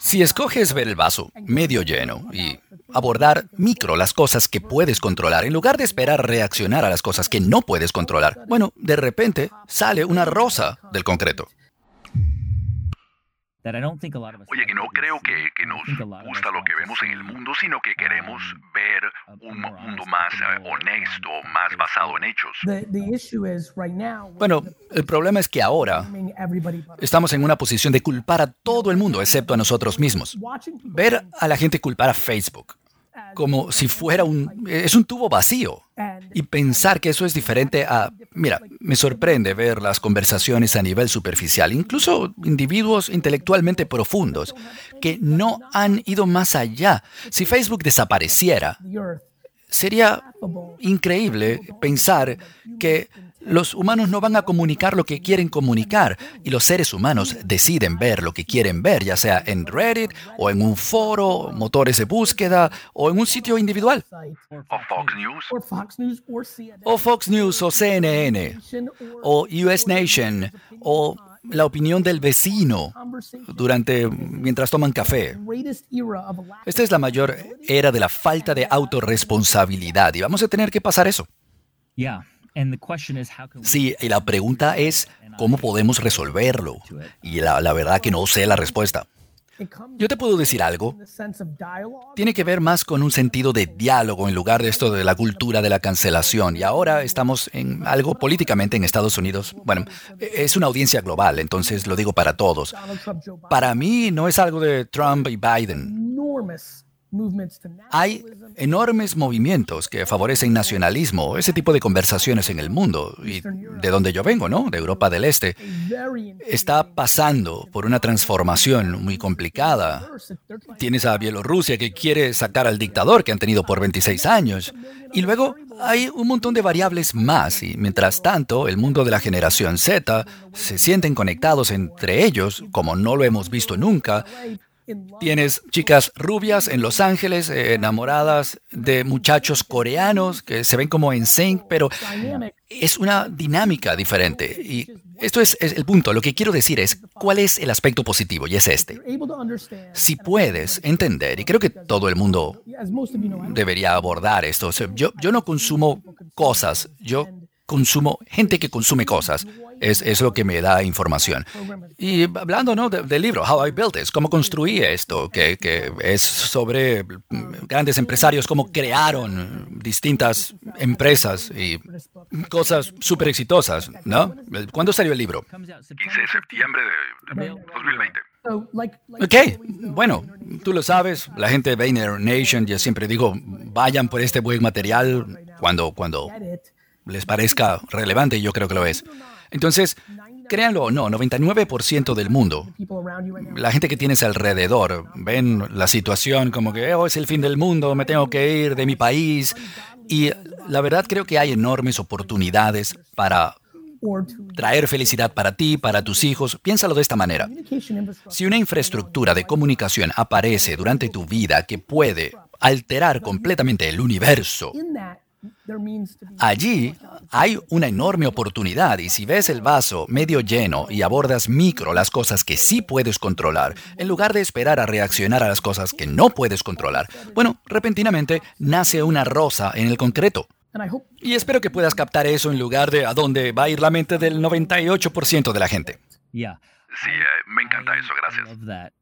Si escoges ver el vaso medio lleno y abordar micro las cosas que puedes controlar en lugar de esperar reaccionar a las cosas que no puedes controlar, bueno, de repente sale una rosa del concreto. Oye, que no creo que, que nos gusta lo que vemos en el mundo, sino que queremos ver un mundo más eh, honesto, más basado en hechos. Bueno, el problema es que ahora estamos en una posición de culpar a todo el mundo, excepto a nosotros mismos. Ver a la gente culpar a Facebook como si fuera un... es un tubo vacío. Y pensar que eso es diferente a... Mira, me sorprende ver las conversaciones a nivel superficial, incluso individuos intelectualmente profundos, que no han ido más allá. Si Facebook desapareciera, sería increíble pensar que los humanos no van a comunicar lo que quieren comunicar y los seres humanos deciden ver lo que quieren ver, ya sea en Reddit o en un foro, motores de búsqueda o en un sitio individual. O Fox News. O Fox News o CNN o US Nation o la opinión del vecino durante mientras toman café. Esta es la mayor era de la falta de autorresponsabilidad y vamos a tener que pasar eso. Sí, y la pregunta es, ¿cómo podemos resolverlo? Y la, la verdad que no sé la respuesta. Yo te puedo decir algo. Tiene que ver más con un sentido de diálogo en lugar de esto de la cultura de la cancelación. Y ahora estamos en algo políticamente en Estados Unidos. Bueno, es una audiencia global, entonces lo digo para todos. Para mí no es algo de Trump y Biden. Hay enormes movimientos que favorecen nacionalismo, ese tipo de conversaciones en el mundo, y de donde yo vengo, ¿no? De Europa del Este, está pasando por una transformación muy complicada. Tienes a Bielorrusia que quiere sacar al dictador que han tenido por 26 años, y luego hay un montón de variables más, y mientras tanto, el mundo de la generación Z se sienten conectados entre ellos, como no lo hemos visto nunca, Tienes chicas rubias en Los Ángeles, eh, enamoradas de muchachos coreanos que se ven como en sync, pero es una dinámica diferente. Y esto es, el punto. Lo que quiero decir es cuál es el aspecto positivo, y es este. Si puedes entender, y creo que todo el mundo debería abordar esto, yo, yo no consumo cosas, yo consumo gente que consume cosas. Es, lo que me da información. Y hablando ¿no? del libro, How I Built This, cómo construí esto, que, que, es sobre grandes empresarios, cómo crearon distintas empresas y cosas súper exitosas, ¿no? ¿Cuándo salió el libro? 15 de septiembre de 2020. Ok, bueno, tú lo sabes, la gente de Vayner Nation, yo siempre digo, vayan por este buen material cuando, cuando les parezca relevante, y yo creo que lo es. Entonces, créanlo o no, 99% del mundo, la gente que tienes alrededor, ven la situación como que oh, es el fin del mundo, me tengo que ir de mi país. Y la verdad creo que hay enormes oportunidades para traer felicidad para ti, para tus hijos. Piénsalo de esta manera. Si una infraestructura de comunicación aparece durante tu vida que puede alterar completamente el universo, Allí hay una enorme oportunidad y si ves el vaso medio lleno y abordas micro las cosas que sí puedes controlar, en lugar de esperar a reaccionar a las cosas que no puedes controlar, bueno, repentinamente nace una rosa en el concreto. Y espero que puedas captar eso en lugar de a dónde va a ir la mente del 98% de la gente. Sí, eh, me encanta eso, gracias.